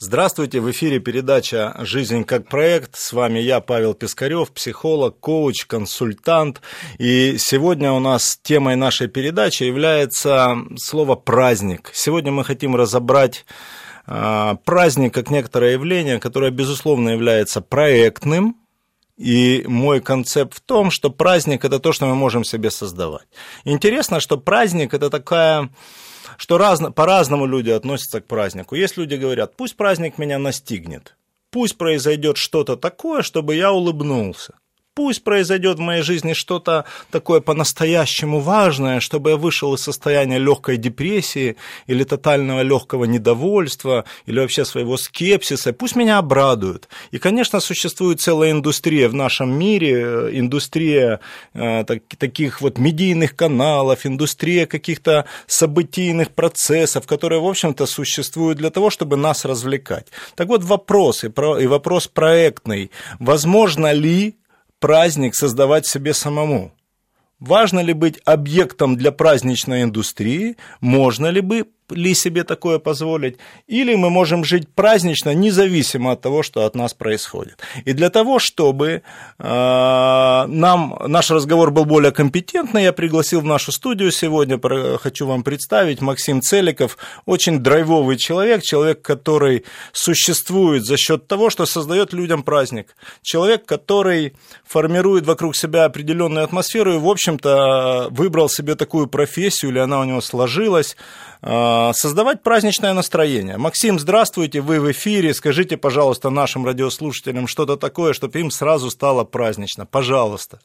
Здравствуйте, в эфире передача «Жизнь как проект». С вами я, Павел Пискарев, психолог, коуч, консультант. И сегодня у нас темой нашей передачи является слово «праздник». Сегодня мы хотим разобрать а, праздник как некоторое явление, которое, безусловно, является проектным, и мой концепт в том, что праздник – это то, что мы можем себе создавать. Интересно, что праздник – это такая что разно, по-разному люди относятся к празднику. Есть люди говорят, пусть праздник меня настигнет, пусть произойдет что-то такое, чтобы я улыбнулся пусть произойдет в моей жизни что-то такое по-настоящему важное, чтобы я вышел из состояния легкой депрессии или тотального легкого недовольства или вообще своего скепсиса, пусть меня обрадуют. И, конечно, существует целая индустрия в нашем мире, индустрия э, так, таких вот медийных каналов, индустрия каких-то событийных процессов, которые, в общем-то, существуют для того, чтобы нас развлекать. Так вот, вопрос, и, про, и вопрос проектный. Возможно ли праздник создавать себе самому. Важно ли быть объектом для праздничной индустрии? Можно ли бы ли себе такое позволить, или мы можем жить празднично, независимо от того, что от нас происходит. И для того, чтобы э, нам наш разговор был более компетентный, я пригласил в нашу студию сегодня, хочу вам представить, Максим Целиков, очень драйвовый человек, человек, который существует за счет того, что создает людям праздник, человек, который формирует вокруг себя определенную атмосферу и, в общем-то, выбрал себе такую профессию, или она у него сложилась, а, создавать праздничное настроение. Максим, здравствуйте, вы в эфире. Скажите, пожалуйста, нашим радиослушателям что-то такое, чтобы им сразу стало празднично. Пожалуйста.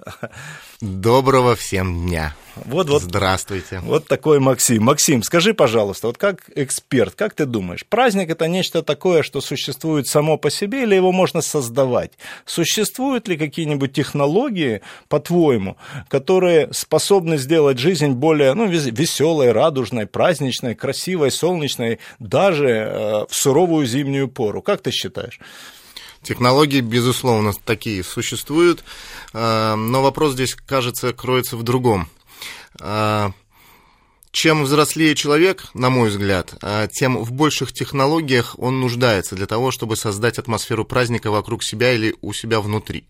Доброго всем дня. Вот, вот, Здравствуйте. Вот такой Максим. Максим, скажи, пожалуйста, вот как эксперт, как ты думаешь, праздник это нечто такое, что существует само по себе, или его можно создавать? Существуют ли какие-нибудь технологии, по-твоему, которые способны сделать жизнь более ну, веселой, радужной, праздничной, красивой, солнечной, даже э, в суровую зимнюю пору? Как ты считаешь? Технологии, безусловно, такие существуют, э, но вопрос здесь, кажется, кроется в другом. А, чем взрослее человек, на мой взгляд, а, тем в больших технологиях он нуждается для того, чтобы создать атмосферу праздника вокруг себя или у себя внутри.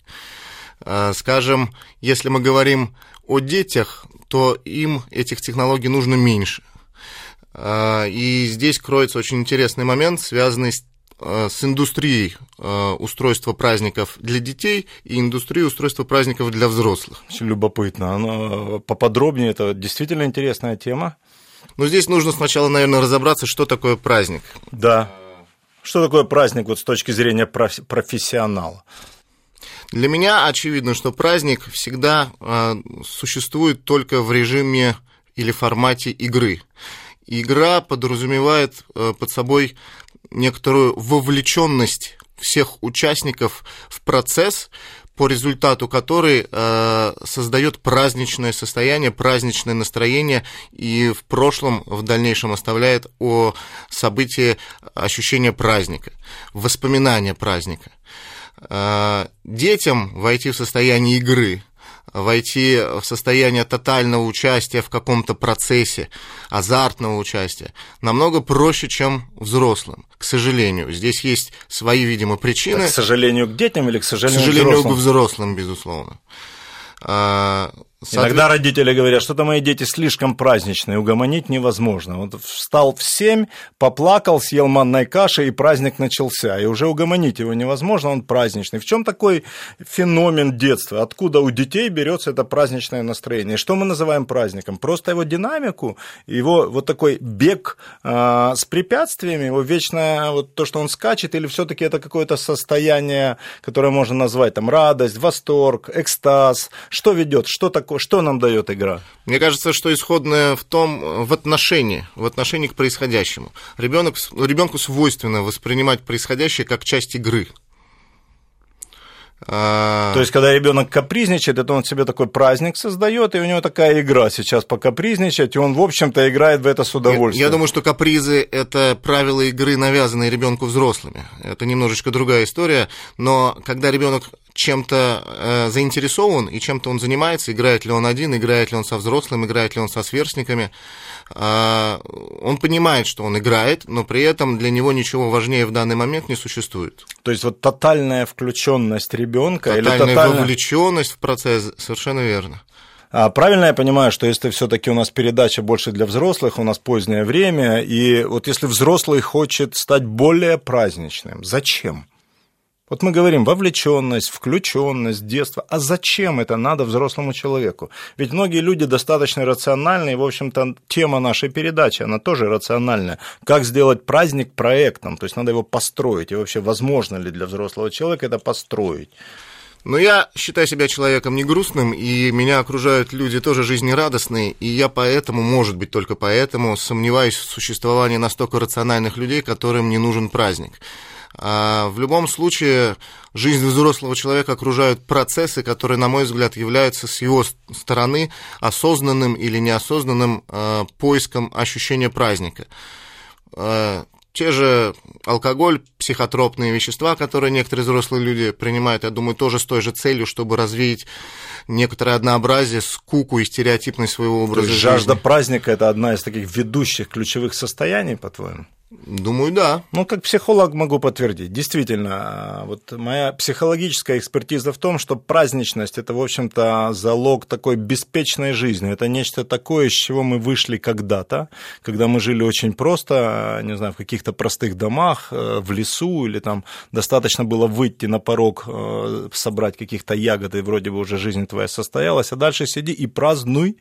А, скажем, если мы говорим о детях, то им этих технологий нужно меньше. И здесь кроется очень интересный момент, связанный с с индустрией э, устройства праздников для детей и индустрией устройства праздников для взрослых. Очень любопытно. Оно поподробнее, это действительно интересная тема. Но здесь нужно сначала, наверное, разобраться, что такое праздник. Да. Что такое праздник вот с точки зрения профессионала? Для меня очевидно, что праздник всегда э, существует только в режиме или формате игры. Игра подразумевает под собой некоторую вовлеченность всех участников в процесс, по результату которой э, создает праздничное состояние, праздничное настроение и в прошлом, в дальнейшем оставляет о событии ощущение праздника, воспоминания праздника. Э, детям войти в состояние игры войти в состояние тотального участия в каком-то процессе, азартного участия, намного проще, чем взрослым, к сожалению. Здесь есть свои, видимо, причины. Так, к сожалению, к детям или к сожалению, к сожалению, взрослым? к взрослым, безусловно. Соответ... Иногда родители говорят, что-то мои дети слишком праздничные, угомонить невозможно. Вот встал в семь, поплакал, съел манной каши, и праздник начался. И уже угомонить его невозможно, он праздничный. В чем такой феномен детства? Откуда у детей берется это праздничное настроение? Что мы называем праздником? Просто его динамику, его вот такой бег э, с препятствиями, его вечное вот то, что он скачет, или все-таки это какое-то состояние, которое можно назвать там радость, восторг, экстаз? Что ведет? Что такое? Что нам дает игра? Мне кажется, что исходное в том, в отношении, в отношении к происходящему. Ребенок, ребенку свойственно воспринимать происходящее как часть игры. А, То есть, когда ребенок капризничает, это он себе такой праздник создает, и у него такая игра сейчас покапризничать, и он, в общем-то, играет в это с удовольствием. Я, я думаю, что капризы – это правила игры, навязанные ребенку взрослыми. Это немножечко другая история, но когда ребенок чем-то э, заинтересован и чем-то он занимается, играет ли он один, играет ли он со взрослым, играет ли он со сверстниками, а, он понимает, что он играет, но при этом для него ничего важнее в данный момент не существует. То есть вот тотальная включенность ребенка тотальная или тотальная вовлеченность в процесс, совершенно верно. А правильно я понимаю, что если все-таки у нас передача больше для взрослых, у нас позднее время, и вот если взрослый хочет стать более праздничным, зачем? Вот мы говорим вовлеченность, включенность, детство. А зачем это надо взрослому человеку? Ведь многие люди достаточно рациональны, и, в общем-то, тема нашей передачи, она тоже рациональная. Как сделать праздник проектом? То есть надо его построить. И вообще, возможно ли для взрослого человека это построить? Но я считаю себя человеком не грустным, и меня окружают люди тоже жизнерадостные, и я поэтому, может быть, только поэтому, сомневаюсь в существовании настолько рациональных людей, которым не нужен праздник. А в любом случае, жизнь взрослого человека окружают процессы, которые, на мой взгляд, являются с его стороны осознанным или неосознанным а, поиском ощущения праздника. А, те же алкоголь, психотропные вещества, которые некоторые взрослые люди принимают, я думаю, тоже с той же целью, чтобы развеять некоторое однообразие, скуку и стереотипность своего образа То есть жизни. Жажда праздника – это одна из таких ведущих ключевых состояний, по-твоему? Думаю, да. Ну, как психолог могу подтвердить. Действительно, вот моя психологическая экспертиза в том, что праздничность – это, в общем-то, залог такой беспечной жизни. Это нечто такое, из чего мы вышли когда-то, когда мы жили очень просто, не знаю, в каких-то простых домах, э, в лесу, или там достаточно было выйти на порог, э, собрать каких-то ягод, и вроде бы уже жизнь твоя состоялась, а дальше сиди и празднуй,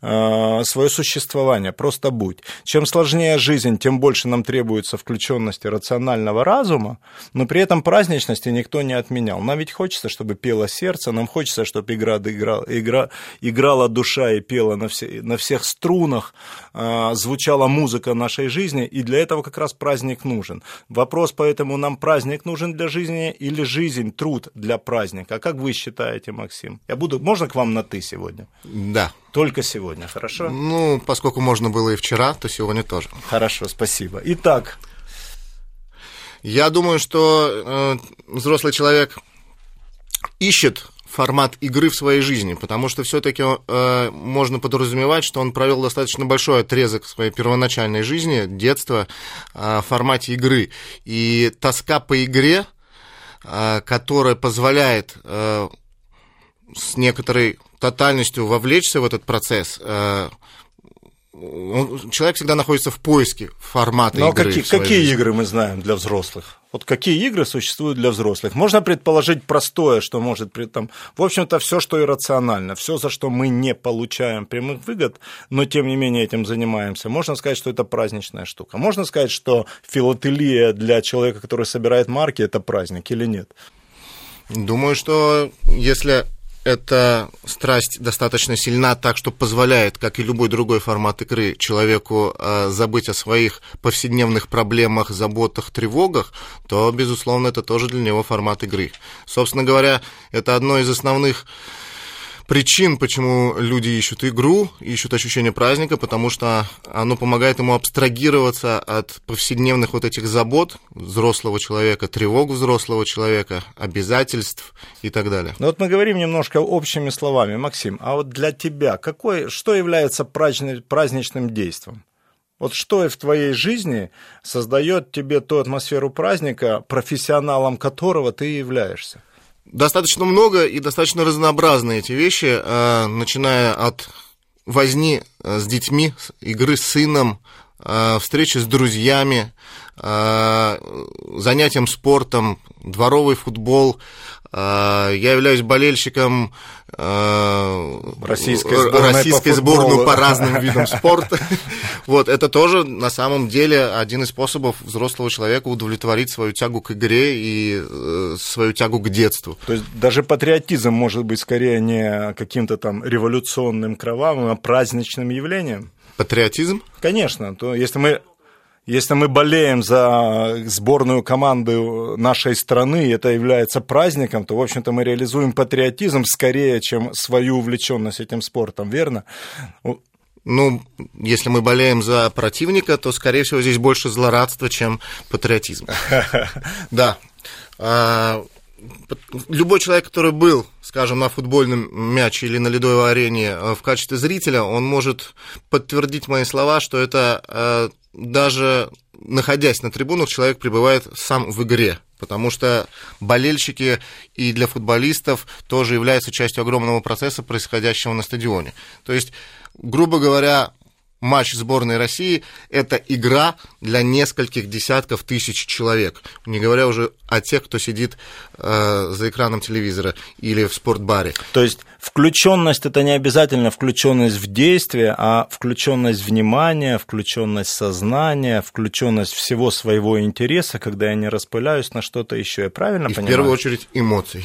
свое существование, просто будь. Чем сложнее жизнь, тем больше нам требуется включенности рационального разума, но при этом праздничности никто не отменял. Нам ведь хочется, чтобы пело сердце, нам хочется, чтобы игра, игра, игра, играла душа и пела на, все, на всех струнах, э, звучала музыка нашей жизни, и для этого как раз праздник нужен. Вопрос поэтому, нам праздник нужен для жизни или жизнь, труд для праздника? А как вы считаете, Максим? Я буду, можно к вам на «ты» сегодня? Да. Только сегодня, хорошо? Ну, поскольку можно было и вчера, то сегодня тоже. Хорошо, спасибо. Итак. Я думаю, что э, взрослый человек ищет формат игры в своей жизни, потому что все-таки э, можно подразумевать, что он провел достаточно большой отрезок своей первоначальной жизни, детства, э, в формате игры. И тоска по игре, э, которая позволяет э, с некоторой тотальностью вовлечься в этот процесс, э, он, человек всегда находится в поиске формата Но игры. какие, какие жизни. игры мы знаем для взрослых? Вот какие игры существуют для взрослых? Можно предположить простое, что может при этом, в общем-то, все, что иррационально, все, за что мы не получаем прямых выгод, но тем не менее этим занимаемся. Можно сказать, что это праздничная штука. Можно сказать, что филателия для человека, который собирает марки, это праздник или нет? Думаю, что если эта страсть достаточно сильна, так что позволяет, как и любой другой формат игры, человеку э, забыть о своих повседневных проблемах, заботах, тревогах, то, безусловно, это тоже для него формат игры. Собственно говоря, это одно из основных причин, почему люди ищут игру, ищут ощущение праздника, потому что оно помогает ему абстрагироваться от повседневных вот этих забот взрослого человека, тревог взрослого человека, обязательств и так далее. Ну вот мы говорим немножко общими словами. Максим, а вот для тебя какой, что является праздничным действием? Вот что в твоей жизни создает тебе ту атмосферу праздника, профессионалом которого ты являешься? Достаточно много и достаточно разнообразные эти вещи, э, начиная от возни э, с детьми, игры с сыном, э, встречи с друзьями, занятием спортом, дворовый футбол, я являюсь болельщиком российской сборной, российской по, сборной по разным видам спорта. Вот, это тоже на самом деле один из способов взрослого человека удовлетворить свою тягу к игре и э, свою тягу к детству. То есть даже патриотизм может быть скорее не каким-то там революционным, кровавым, а праздничным явлением? Патриотизм? Конечно. То если мы если мы болеем за сборную команду нашей страны, и это является праздником, то, в общем-то, мы реализуем патриотизм скорее, чем свою увлеченность этим спортом, верно? Ну, если мы болеем за противника, то, скорее всего, здесь больше злорадства, чем патриотизм. Да. Любой человек, который был, скажем, на футбольном мяче или на ледовой арене э, в качестве зрителя, он может подтвердить мои слова, что это э, даже находясь на трибунах, человек пребывает сам в игре. Потому что болельщики и для футболистов тоже являются частью огромного процесса, происходящего на стадионе. То есть, грубо говоря, матч сборной России – это игра для нескольких десятков тысяч человек, не говоря уже о тех, кто сидит э, за экраном телевизора или в спортбаре. То есть включенность это не обязательно включенность в действие, а включенность внимания, включенность сознания, включенность всего своего интереса, когда я не распыляюсь на что-то еще. Я правильно И понимаю? В первую очередь эмоций.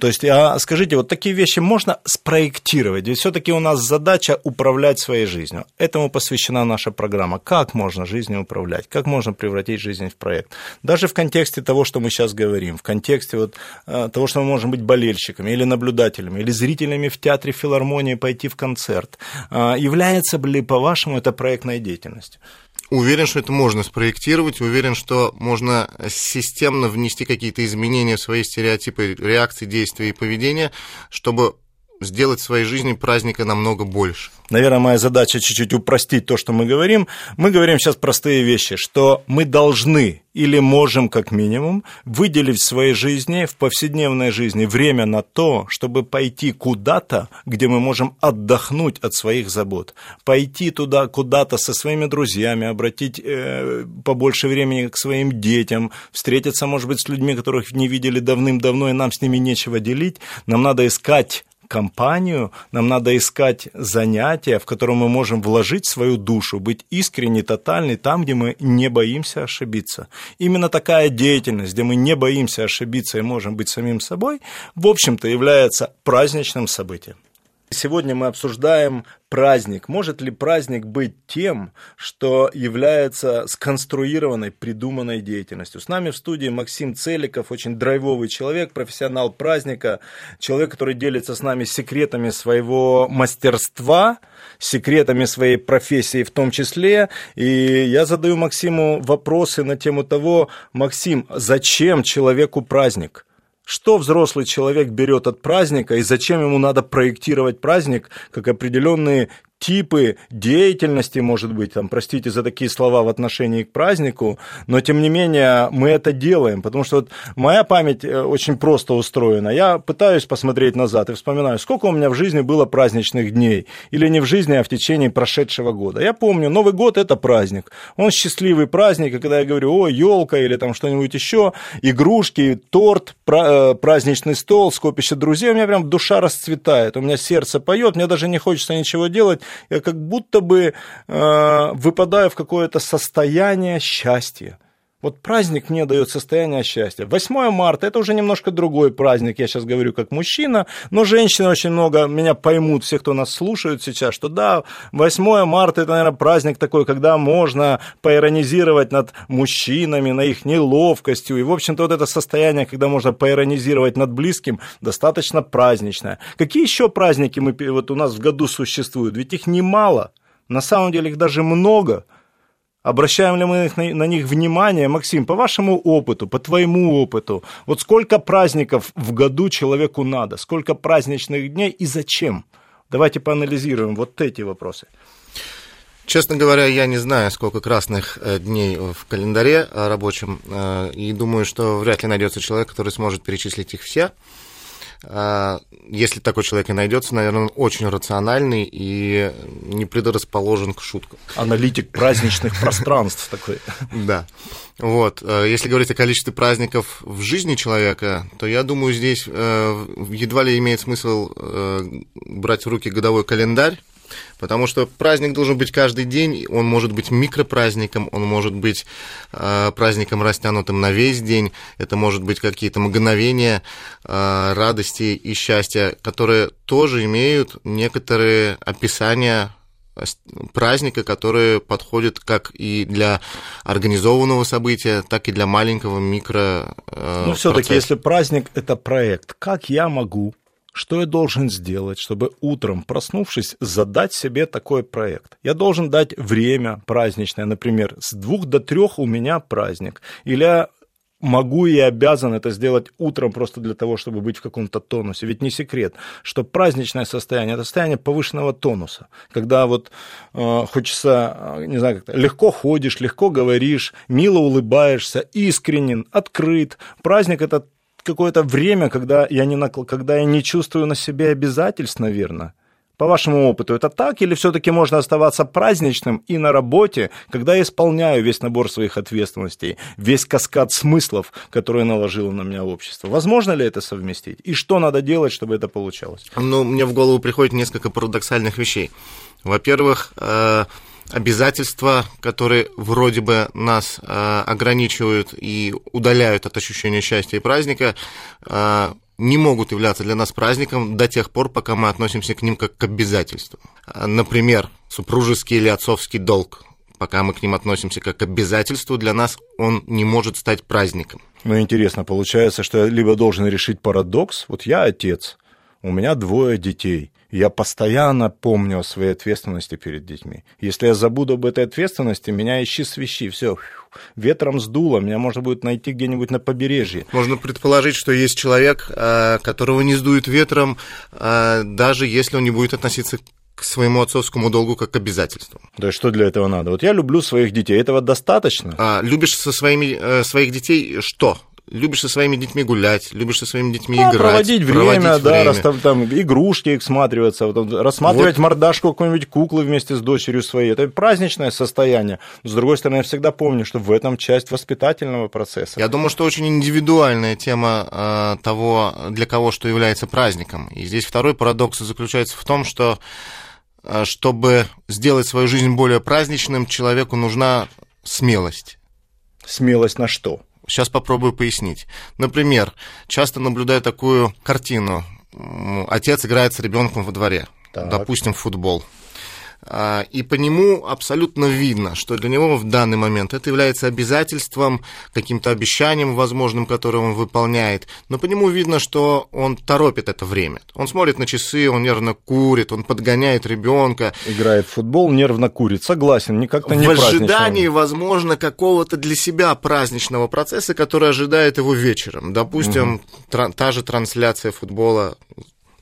То есть, а скажите, вот такие вещи можно спроектировать? Ведь все-таки у нас задача управлять своей жизнью. Этому посвящена наша программа. Как можно жизнью управлять? Как можно превратить жизнь в проект? Даже в контексте того, что мы сейчас говорим, в контексте вот э, того, что мы можем быть болельщиками или наблюдателями, или зрителями в театре филармонии пойти в концерт. А, является ли, по-вашему, это проектной деятельностью? Уверен, что это можно спроектировать, уверен, что можно системно внести какие-то изменения в свои стереотипы реакции, действия и поведения, чтобы сделать в своей жизни праздника намного больше. Наверное, моя задача чуть-чуть упростить то, что мы говорим. Мы говорим сейчас простые вещи, что мы должны или можем, как минимум, выделить в своей жизни, в повседневной жизни время на то, чтобы пойти куда-то, где мы можем отдохнуть от своих забот. Пойти туда куда-то со своими друзьями, обратить э, побольше времени к своим детям, встретиться, может быть, с людьми, которых не видели давным-давно, и нам с ними нечего делить. Нам надо искать компанию, нам надо искать занятия, в котором мы можем вложить свою душу, быть искренне, тотальны там, где мы не боимся ошибиться. Именно такая деятельность, где мы не боимся ошибиться и можем быть самим собой, в общем-то является праздничным событием. Сегодня мы обсуждаем праздник. Может ли праздник быть тем, что является сконструированной, придуманной деятельностью? С нами в студии Максим Целиков, очень драйвовый человек, профессионал праздника, человек, который делится с нами секретами своего мастерства, секретами своей профессии в том числе. И я задаю Максиму вопросы на тему того, Максим, зачем человеку праздник? Что взрослый человек берет от праздника и зачем ему надо проектировать праздник как определенные типы деятельности, может быть, там, простите за такие слова в отношении к празднику, но тем не менее мы это делаем, потому что вот моя память э, очень просто устроена. Я пытаюсь посмотреть назад и вспоминаю, сколько у меня в жизни было праздничных дней, или не в жизни, а в течение прошедшего года. Я помню, Новый год это праздник, он счастливый праздник, и когда я говорю, о, елка или там что-нибудь еще, игрушки, торт, э, праздничный стол, скопище друзей, у меня прям душа расцветает, у меня сердце поет, мне даже не хочется ничего делать, я как будто бы э, выпадаю в какое-то состояние счастья. Вот праздник мне дает состояние счастья. 8 марта это уже немножко другой праздник, я сейчас говорю как мужчина, но женщины очень много меня поймут, все, кто нас слушают сейчас, что да, 8 марта это, наверное, праздник такой, когда можно поиронизировать над мужчинами, на их неловкостью. И, в общем-то, вот это состояние, когда можно поиронизировать над близким, достаточно праздничное. Какие еще праздники мы, вот у нас в году существуют? Ведь их немало. На самом деле их даже много. Обращаем ли мы на, них внимание? Максим, по вашему опыту, по твоему опыту, вот сколько праздников в году человеку надо? Сколько праздничных дней и зачем? Давайте поанализируем вот эти вопросы. Честно говоря, я не знаю, сколько красных э, дней в календаре рабочем, э, и думаю, что вряд ли найдется человек, который сможет перечислить их все. А, если такой человек и найдется, наверное, он очень рациональный и не предрасположен к шуткам. Аналитик праздничных пространств такой. Да. Вот. Э, если говорить о количестве праздников в жизни человека, то я думаю, здесь э, едва ли имеет смысл э, брать в руки годовой календарь, Потому что праздник должен быть каждый день, он может быть микропраздником, он может быть э, праздником растянутым на весь день, это может быть какие-то мгновения э, радости и счастья, которые тоже имеют некоторые описания праздника, которые подходят как и для организованного события, так и для маленького микро. Э, ну, все-таки, если праздник это проект, как я могу что я должен сделать, чтобы утром, проснувшись, задать себе такой проект? Я должен дать время праздничное, например, с двух до трех у меня праздник. Или могу и обязан это сделать утром просто для того, чтобы быть в каком-то тонусе. Ведь не секрет, что праздничное состояние – это состояние повышенного тонуса, когда вот э, хочется, э, не знаю, как легко ходишь, легко говоришь, мило улыбаешься, искренен, открыт. Праздник – это какое-то время, когда я, не, когда я не чувствую на себе обязательств, наверное, по вашему опыту, это так или все-таки можно оставаться праздничным и на работе, когда я исполняю весь набор своих ответственностей, весь каскад смыслов, которые наложило на меня общество? Возможно ли это совместить? И что надо делать, чтобы это получалось? Ну, мне в голову приходит несколько парадоксальных вещей. Во-первых, э, обязательства, которые вроде бы нас э, ограничивают и удаляют от ощущения счастья и праздника, э, не могут являться для нас праздником до тех пор, пока мы относимся к ним как к обязательству. Например, супружеский или отцовский долг. Пока мы к ним относимся как к обязательству, для нас он не может стать праздником. Ну, интересно, получается, что я либо должен решить парадокс, вот я отец, у меня двое детей, я постоянно помню о своей ответственности перед детьми. Если я забуду об этой ответственности, меня ищи свищи, все, ветром сдуло, меня можно будет найти где-нибудь на побережье. Можно предположить, что есть человек, э, которого не сдует ветром, э, даже если он не будет относиться к своему отцовскому долгу как к обязательству. Да что для этого надо? Вот я люблю своих детей, этого достаточно? А, любишь со своими, э, своих детей что? Любишь со своими детьми гулять, любишь со своими детьми а, играть. Проводить время, проводить да, время. Расстав, там, игрушки всматриваться, вот, рассматривать вот. мордашку какой-нибудь куклы вместе с дочерью своей. Это праздничное состояние. С другой стороны, я всегда помню, что в этом часть воспитательного процесса. Я думаю, что очень индивидуальная тема э, того, для кого что является праздником. И здесь второй парадокс заключается в том, что э, чтобы сделать свою жизнь более праздничным, человеку нужна смелость. Смелость на что? Сейчас попробую пояснить. Например, часто наблюдаю такую картину. Отец играет с ребенком во дворе, так. допустим, в футбол. А, и по нему абсолютно видно, что для него в данный момент это является обязательством, каким-то обещанием возможным, которое он выполняет. Но по нему видно, что он торопит это время. Он смотрит на часы, он нервно курит, он подгоняет ребенка. Играет в футбол, нервно курит. Согласен, не как-то не В ожидании, возможно, какого-то для себя праздничного процесса, который ожидает его вечером. Допустим, угу. та же трансляция футбола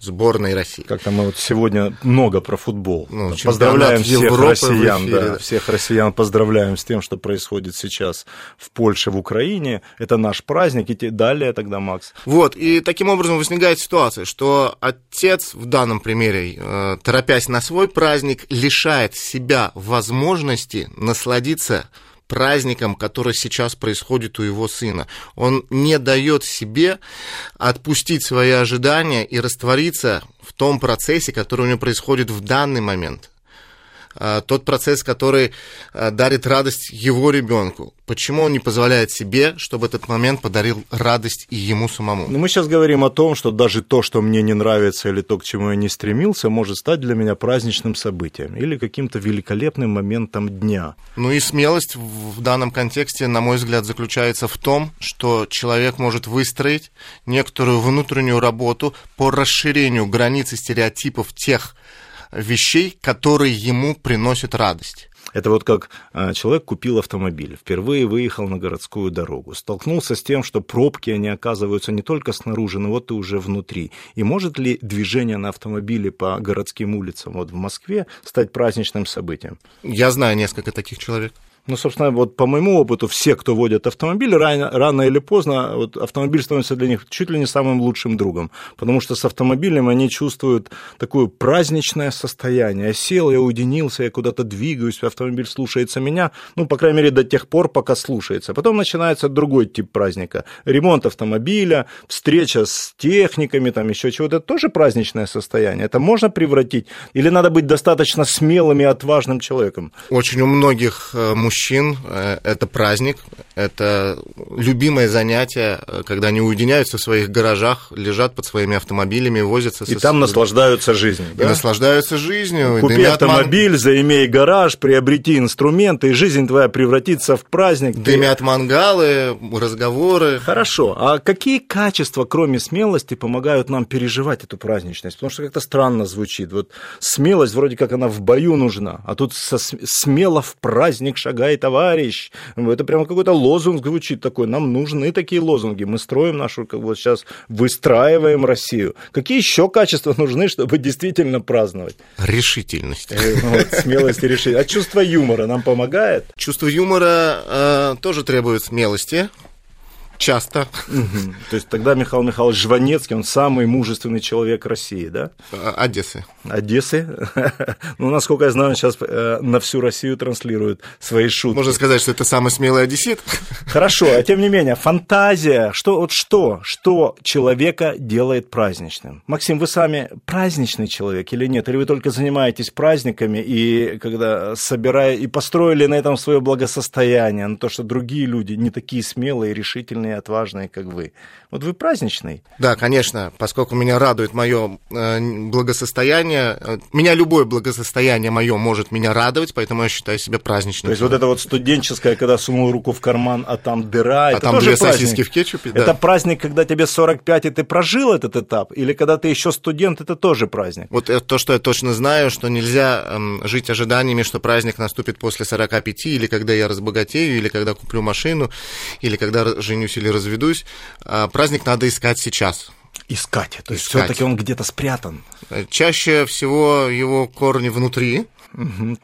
сборной России. Как-то мы вот сегодня много про футбол. Ну, поздравляем всех Европы россиян, эфире, да, всех россиян поздравляем с тем, что происходит сейчас в Польше, в Украине. Это наш праздник, и далее тогда, Макс. Вот, и таким образом возникает ситуация, что отец в данном примере, э, торопясь на свой праздник, лишает себя возможности насладиться праздником, который сейчас происходит у его сына. Он не дает себе отпустить свои ожидания и раствориться в том процессе, который у него происходит в данный момент. А, тот процесс, который а, дарит радость его ребенку. Почему он не позволяет себе, чтобы этот момент подарил радость и ему самому? Ну, мы сейчас говорим о том, что даже то, что мне не нравится, или то, к чему я не стремился, может стать для меня праздничным событием или каким-то великолепным моментом дня. Ну и смелость в данном контексте, на мой взгляд, заключается в том, что человек может выстроить некоторую внутреннюю работу по расширению границ и стереотипов тех вещей, которые ему приносят радость. Это вот как а, человек купил автомобиль, впервые выехал на городскую дорогу, столкнулся с тем, что пробки, они оказываются не только снаружи, но вот и уже внутри. И может ли движение на автомобиле по городским улицам вот в Москве стать праздничным событием? Я знаю несколько таких человек. Ну, собственно, вот по моему опыту, все, кто водят автомобиль, рано, рано или поздно вот автомобиль становится для них чуть ли не самым лучшим другом, потому что с автомобилем они чувствуют такое праздничное состояние. Я сел, я уединился, я куда-то двигаюсь, автомобиль слушается меня, ну, по крайней мере, до тех пор, пока слушается. Потом начинается другой тип праздника. Ремонт автомобиля, встреча с техниками, там еще чего-то. Это тоже праздничное состояние. Это можно превратить? Или надо быть достаточно смелым и отважным человеком? Очень у многих мужчин э, мужчин э, это праздник, это любимое занятие, когда они уединяются в своих гаражах, лежат под своими автомобилями, возятся. И со... там наслаждаются жизнью. И да? наслаждаются жизнью. Купи автомобиль, ман... заимей гараж, приобрети инструменты, и жизнь твоя превратится в праздник. Дымят Ты... мангалы, разговоры. Хорошо. А какие качества, кроме смелости, помогают нам переживать эту праздничность? Потому что как-то странно звучит. Вот смелость вроде как она в бою нужна, а тут со... смело в праздник шагай, товарищ. Это прямо какой-то лозунг звучит такой. Нам нужны такие лозунги. Мы строим нашу, как вот сейчас выстраиваем Россию. Какие еще качества нужны, чтобы действительно праздновать? Решительность. Э, ну вот, смелость и решительность. А чувство юмора нам помогает? Чувство юмора э, тоже требует смелости часто. Угу. То есть тогда Михаил Михайлович Жванецкий, он самый мужественный человек России, да? А, Одессы. Одессы? Ну, насколько я знаю, он сейчас э, на всю Россию транслирует свои шутки. Можно сказать, что это самый смелый одессит? Хорошо, а тем не менее, фантазия, что, вот что, что человека делает праздничным? Максим, вы сами праздничный человек или нет? Или вы только занимаетесь праздниками и когда собирая, и построили на этом свое благосостояние, на то, что другие люди не такие смелые, решительные, и отважные, как вы. Вот вы праздничный. Да, конечно, поскольку меня радует мое э, благосостояние. Э, меня любое благосостояние мое может меня радовать, поэтому я считаю себя праздничным. То есть вот это вот студенческое, когда сунул руку в карман, а там дыра, а это там тоже две праздник. сосиски в кетчупе, да. Это праздник, когда тебе 45, и ты прожил этот этап? Или когда ты еще студент, это тоже праздник? Вот это то, что я точно знаю, что нельзя эм, жить ожиданиями, что праздник наступит после 45, или когда я разбогатею, или когда куплю машину, или когда женюсь или разведусь. А праздник надо искать сейчас. Искать. То есть все-таки он где-то спрятан. Чаще всего его корни внутри. Угу.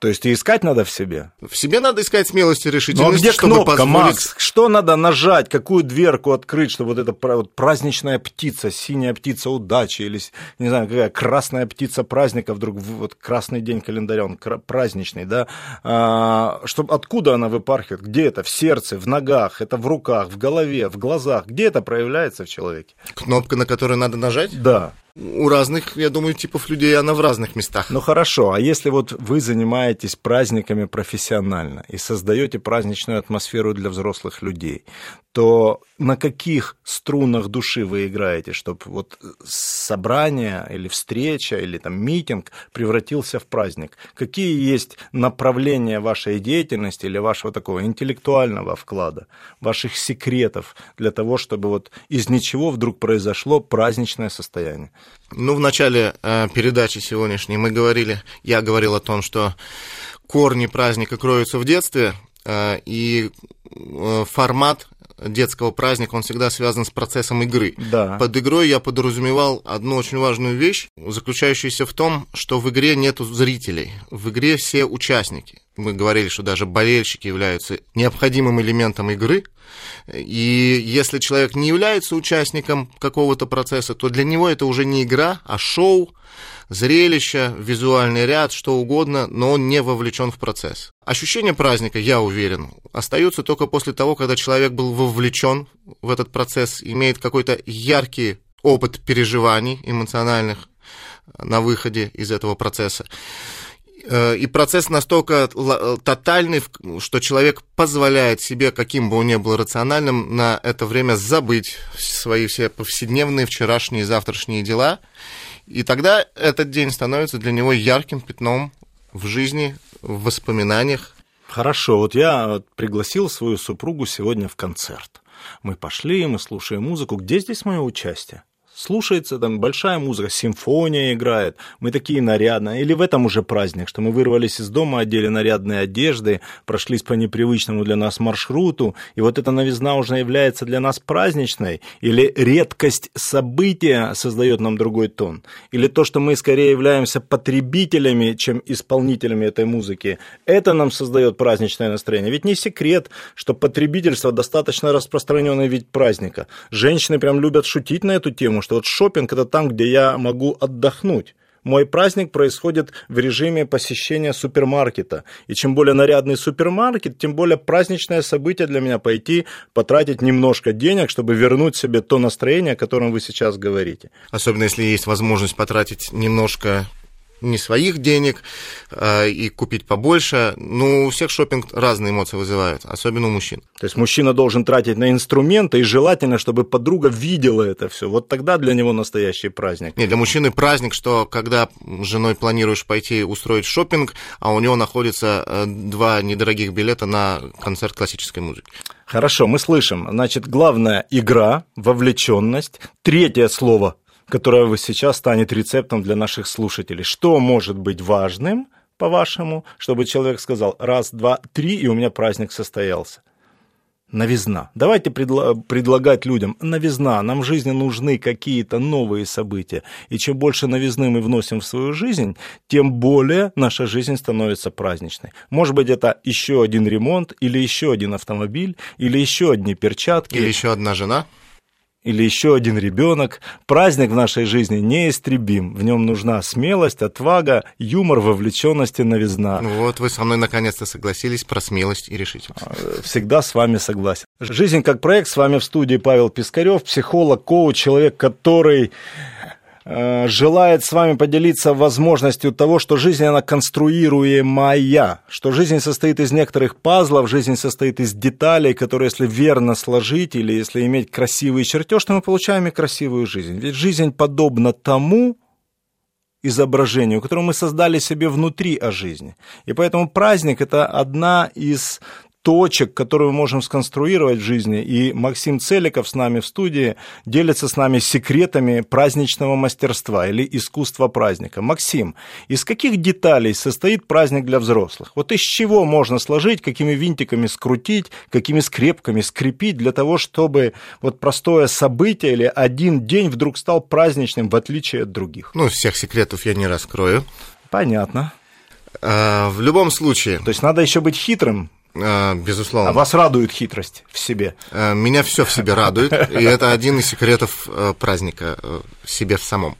То есть и искать надо в себе? В себе надо искать смелость и решительность, ну, а где чтобы кнопка, позволить... Макс? Что надо нажать, какую дверку открыть, чтобы вот эта вот праздничная птица, синяя птица удачи, или, не знаю, какая красная птица праздника, вдруг вот красный день календаря, он праздничный, да, а, чтобы, откуда она выпархивает, где это, в сердце, в ногах, это в руках, в голове, в глазах, где это проявляется в человеке? Кнопка, на которую надо нажать? Да. У разных, я думаю, типов людей она в разных местах. Ну хорошо, а если вот вы занимаетесь праздниками профессионально и создаете праздничную атмосферу для взрослых людей, то на каких струнах души вы играете, чтобы вот собрание или встреча или там митинг превратился в праздник? Какие есть направления вашей деятельности или вашего такого интеллектуального вклада, ваших секретов для того, чтобы вот из ничего вдруг произошло праздничное состояние? Ну, в начале э, передачи сегодняшней мы говорили, я говорил о том, что корни праздника кроются в детстве, э, и э, формат детского праздника, он всегда связан с процессом игры. Да. Под игрой я подразумевал одну очень важную вещь, заключающуюся в том, что в игре нет зрителей, в игре все участники. Мы говорили, что даже болельщики являются необходимым элементом игры, и если человек не является участником какого-то процесса, то для него это уже не игра, а шоу, зрелище, визуальный ряд, что угодно, но он не вовлечен в процесс. Ощущение праздника, я уверен, остается только после того, когда человек был вовлечен в этот процесс, имеет какой-то яркий опыт переживаний эмоциональных на выходе из этого процесса. Э, и процесс настолько э, тотальный, что человек позволяет себе, каким бы он ни был рациональным, на это время забыть свои все повседневные, вчерашние, завтрашние дела. И тогда этот день становится для него ярким пятном в жизни, в воспоминаниях. Хорошо, вот я пригласил свою супругу сегодня в концерт. Мы пошли, мы слушаем музыку. Где здесь мое участие? Слушается, там большая музыка, симфония играет, мы такие нарядные. Или в этом уже праздник, что мы вырвались из дома, одели нарядные одежды, прошлись по непривычному для нас маршруту, и вот эта новизна уже является для нас праздничной, или редкость события создает нам другой тон, или то, что мы скорее являемся потребителями, чем исполнителями этой музыки, это нам создает праздничное настроение. Ведь не секрет, что потребительство достаточно распространенный вид праздника. Женщины прям любят шутить на эту тему, что вот шопинг это там, где я могу отдохнуть. Мой праздник происходит в режиме посещения супермаркета. И чем более нарядный супермаркет, тем более праздничное событие для меня пойти потратить немножко денег, чтобы вернуть себе то настроение, о котором вы сейчас говорите. Особенно если есть возможность потратить немножко не своих денег э, и купить побольше. Ну, у всех шопинг разные эмоции вызывают, особенно у мужчин. То есть мужчина должен тратить на инструменты, и желательно, чтобы подруга видела это все. Вот тогда для него настоящий праздник. Не, для мужчины праздник, что когда с женой планируешь пойти устроить шопинг, а у него находится э, два недорогих билета на концерт классической музыки. Хорошо, мы слышим. Значит, главная игра, вовлеченность. Третье слово которое сейчас станет рецептом для наших слушателей. Что может быть важным по-вашему, чтобы человек сказал раз, два, три, и у меня праздник состоялся? Новизна. Давайте предла- предлагать людям новизна. Нам в жизни нужны какие-то новые события. И чем больше новизны мы вносим в свою жизнь, тем более наша жизнь становится праздничной. Может быть, это еще один ремонт, или еще один автомобиль, или еще одни перчатки. Или еще одна жена или еще один ребенок. Праздник в нашей жизни неистребим. В нем нужна смелость, отвага, юмор, вовлеченность и новизна. Ну вот вы со мной наконец-то согласились про смелость и решительность. А, всегда с вами согласен. Жизнь как проект. С вами в студии Павел Пискарев, психолог, коуч, человек, который желает с вами поделиться возможностью того, что жизнь, она конструируемая, что жизнь состоит из некоторых пазлов, жизнь состоит из деталей, которые, если верно сложить или если иметь красивый чертеж, то мы получаем и красивую жизнь. Ведь жизнь подобна тому, изображению, которое мы создали себе внутри о жизни. И поэтому праздник – это одна из точек, которые мы можем сконструировать в жизни. И Максим Целиков с нами в студии делится с нами секретами праздничного мастерства или искусства праздника. Максим, из каких деталей состоит праздник для взрослых? Вот из чего можно сложить, какими винтиками скрутить, какими скрепками скрепить для того, чтобы вот простое событие или один день вдруг стал праздничным, в отличие от других? Ну, всех секретов я не раскрою. Понятно. А, в любом случае. То есть надо еще быть хитрым, безусловно. А вас радует хитрость в себе? А, меня все в себе радует, и это один из секретов э, праздника э, себе в самом.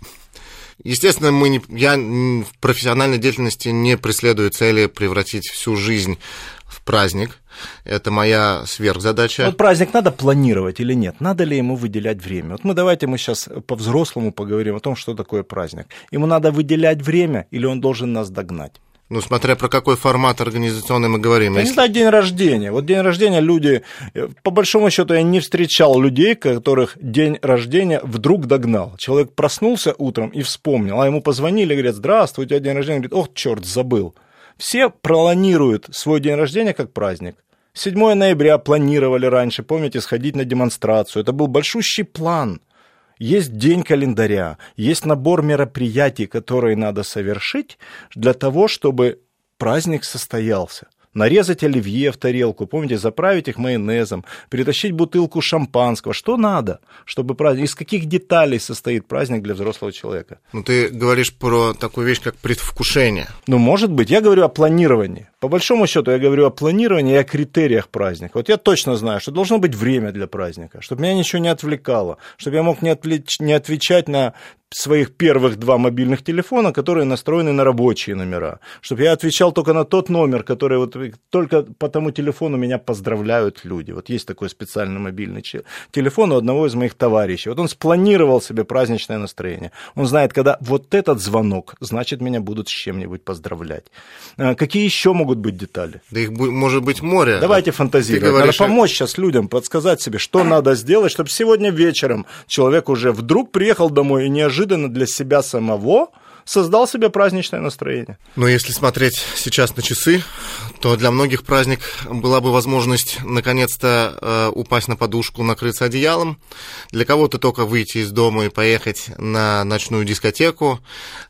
Естественно, мы не, я в профессиональной деятельности не преследую цели превратить всю жизнь в праздник. Это моя сверхзадача. Вот праздник надо планировать или нет? Надо ли ему выделять время? Вот мы давайте мы сейчас по-взрослому поговорим о том, что такое праздник. Ему надо выделять время или он должен нас догнать? Ну, смотря про какой формат организационный мы говорим. Я Если... не знаю, день рождения. Вот день рождения люди... Э, по большому счету я не встречал людей, которых день рождения вдруг догнал. Человек проснулся утром и вспомнил, а ему позвонили, говорят, здравствуй, у тебя день рождения. Говорит, ох, черт, забыл. Все планируют свой день рождения как праздник. 7 ноября планировали раньше, помните, сходить на демонстрацию. Это был большущий план – есть день календаря, есть набор мероприятий, которые надо совершить для того, чтобы праздник состоялся нарезать оливье в тарелку, помните, заправить их майонезом, перетащить бутылку шампанского. Что надо, чтобы праздник... Из каких деталей состоит праздник для взрослого человека? Ну, ты говоришь про такую вещь, как предвкушение. Ну, может быть. Я говорю о планировании. По большому счету, я говорю о планировании и о критериях праздника. Вот я точно знаю, что должно быть время для праздника, чтобы меня ничего не отвлекало, чтобы я мог не, отвлеч... не отвечать на своих первых два мобильных телефона, которые настроены на рабочие номера, чтобы я отвечал только на тот номер, который вот только по тому телефону меня поздравляют люди. Вот есть такой специальный мобильный телефон у одного из моих товарищей. Вот он спланировал себе праздничное настроение. Он знает, когда вот этот звонок, значит, меня будут с чем-нибудь поздравлять. А, какие еще могут быть детали? Да их может быть море. Давайте фантазировать. Говоришь... Надо помочь сейчас людям, подсказать себе, что надо сделать, чтобы сегодня вечером человек уже вдруг приехал домой и неожиданно для себя самого создал себе праздничное настроение. Но если смотреть сейчас на часы, то для многих праздник была бы возможность наконец-то э, упасть на подушку, накрыться одеялом. Для кого-то только выйти из дома и поехать на ночную дискотеку.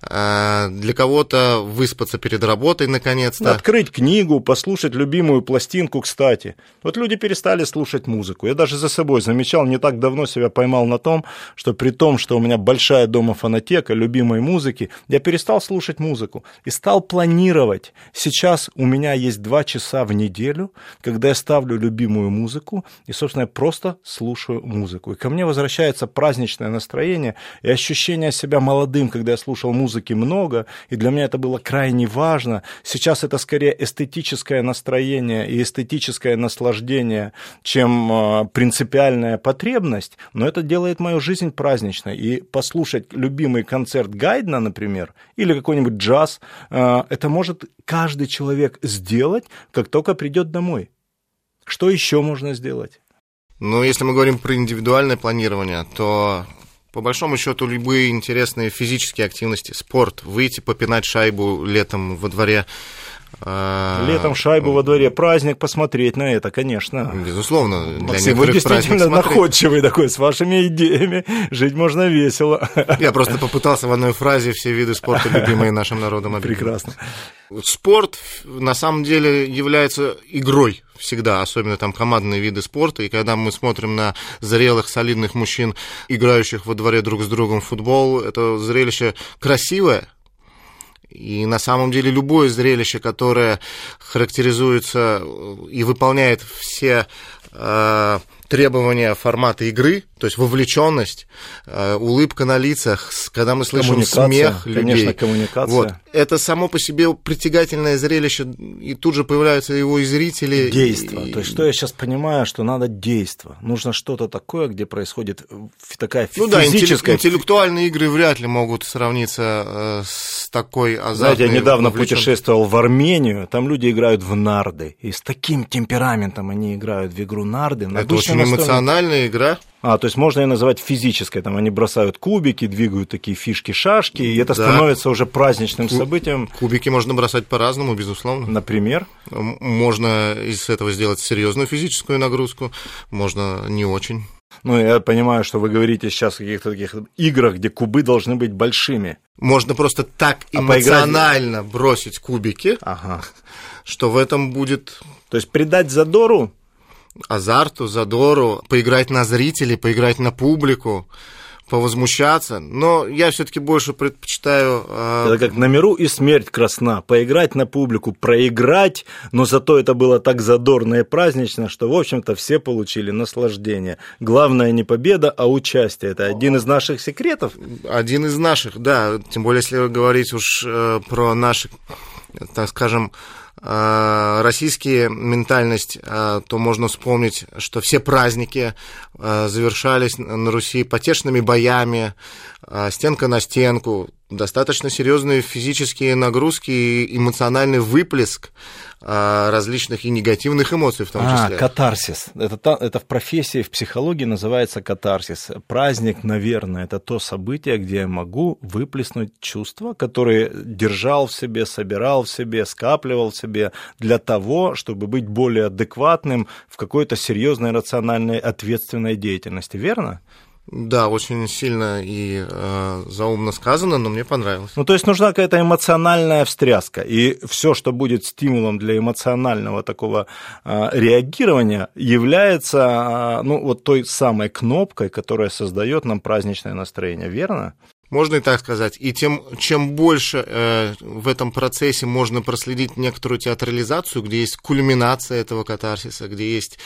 Э, для кого-то выспаться перед работой наконец-то. Открыть книгу, послушать любимую пластинку, кстати. Вот люди перестали слушать музыку. Я даже за собой замечал, не так давно себя поймал на том, что при том, что у меня большая дома фонотека любимой музыки, я перестал слушать музыку и стал планировать. Сейчас у меня есть два часа в неделю, когда я ставлю любимую музыку и, собственно, я просто слушаю музыку. И ко мне возвращается праздничное настроение и ощущение себя молодым, когда я слушал музыки много, и для меня это было крайне важно. Сейчас это скорее эстетическое настроение и эстетическое наслаждение, чем э, принципиальная потребность, но это делает мою жизнь праздничной. И послушать любимый концерт Гайдна, например, например, или какой-нибудь джаз, э, это может каждый человек сделать, как только придет домой. Что еще можно сделать? Ну, если мы говорим про индивидуальное планирование, то по большому счету любые интересные физические активности, спорт, выйти попинать шайбу летом во дворе, Летом шайбу во дворе, праздник, посмотреть на это, конечно. Безусловно. Максим, вы действительно находчивый такой, с вашими идеями жить можно весело. Я просто попытался в одной фразе все виды спорта, любимые нашим народом, объединить. Прекрасно. Спорт на самом деле является игрой всегда, особенно там командные виды спорта, и когда мы смотрим на зрелых, солидных мужчин, играющих во дворе друг с другом в футбол, это зрелище красивое, и на самом деле любое зрелище, которое характеризуется и выполняет все э, требования формата игры, то есть вовлеченность, э, улыбка на лицах, когда мы слышим смех людей. Конечно, коммуникация. Вот. Это само по себе притягательное зрелище, и тут же появляются его и зрители. Действо. И... То есть, что я сейчас понимаю, что надо действо. Нужно что-то такое, где происходит такая ну, физическая... да, интеллектуальные игры вряд ли могут сравниться э, с такой азартной Знаете, я недавно путешествовал в Армению, там люди играют в нарды, и с таким темпераментом они играют в игру нарды. Это очень эмоциональная игра. А, то есть можно ее называть физической, там они бросают кубики, двигают такие фишки-шашки, и это да. становится уже праздничным Ку- событием. Кубики можно бросать по-разному, безусловно. Например? Можно из этого сделать серьезную физическую нагрузку, можно не очень. Ну, я понимаю, что вы говорите сейчас о каких-то таких играх, где кубы должны быть большими. Можно просто так а эмоционально поиграть... бросить кубики, ага. что в этом будет... То есть придать задору азарту, задору, поиграть на зрителей, поиграть на публику, повозмущаться, но я все-таки больше предпочитаю... Э... Это как на миру и смерть красна, поиграть на публику, проиграть, но зато это было так задорно и празднично, что, в общем-то, все получили наслаждение. Главное не победа, а участие. Это один из наших секретов. Один из наших, да, тем более, если говорить уж э, про наши, так скажем, российские ментальность, э, то можно вспомнить, что все праздники э, завершались на Руси потешными боями, стенка на стенку, достаточно серьезные физические нагрузки и эмоциональный выплеск а, различных и негативных эмоций в том а, числе. катарсис. Это, это в профессии, в психологии называется катарсис. Праздник, наверное, это то событие, где я могу выплеснуть чувства, которые держал в себе, собирал в себе, скапливал в себе для того, чтобы быть более адекватным в какой-то серьезной, рациональной, ответственной деятельности. Верно? Да, очень сильно и э, заумно сказано, но мне понравилось. Ну, то есть нужна какая-то эмоциональная встряска, и все, что будет стимулом для эмоционального такого э, реагирования, является, э, ну, вот той самой кнопкой, которая создает нам праздничное настроение, верно? Можно и так сказать. И тем, чем больше э, в этом процессе можно проследить некоторую театрализацию, где есть кульминация этого катарсиса, где есть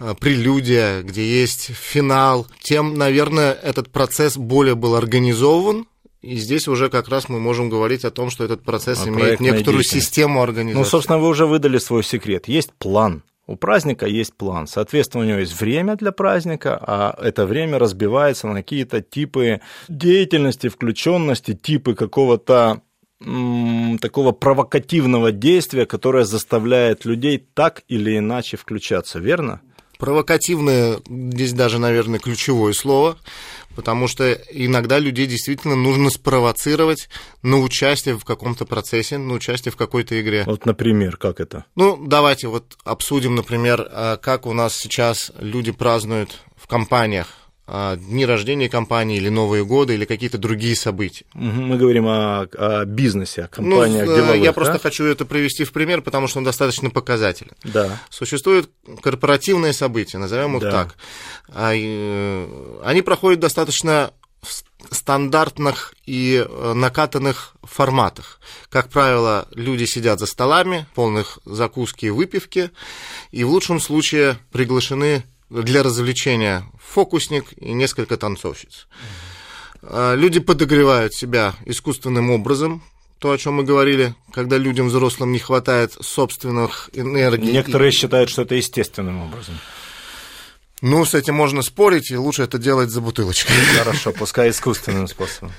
э, прелюдия, где есть финал, тем, наверное, этот процесс более был организован, и здесь уже как раз мы можем говорить о том, что этот процесс а имеет некоторую систему организации. Ну, собственно, вы уже выдали свой секрет. Есть план. У праздника есть план. Соответственно, у него есть время для праздника, а это время разбивается на какие-то типы деятельности, включенности, типы какого-то такого провокативного действия, которое заставляет людей так или иначе включаться, верно? Провокативное здесь даже, наверное, ключевое слово, потому что иногда людей действительно нужно спровоцировать на участие в каком-то процессе, на участие в какой-то игре. Вот, например, как это? Ну, давайте вот обсудим, например, а, как у нас сейчас люди празднуют в компаниях дни рождения компании или Новые годы или какие-то другие события. Мы говорим о, о бизнесе, о компаниях ну, деловых, Я да? просто хочу это привести в пример, потому что он достаточно показателен. Да. Существуют корпоративные события, назовем их да. так. А, э, они проходят достаточно стандартных и э, накатанных форматах. Как правило, люди сидят за столами, полных закуски и выпивки, и в лучшем случае приглашены для развлечения фокусник и несколько танцовщиц. А, люди подогревают себя искусственным образом, то, о чем мы говорили, когда людям взрослым не хватает собственных энергий. Некоторые считают, что это естественным образом. Ну, с этим можно спорить, и лучше это делать за бутылочкой. Хорошо, пускай искусственным способом.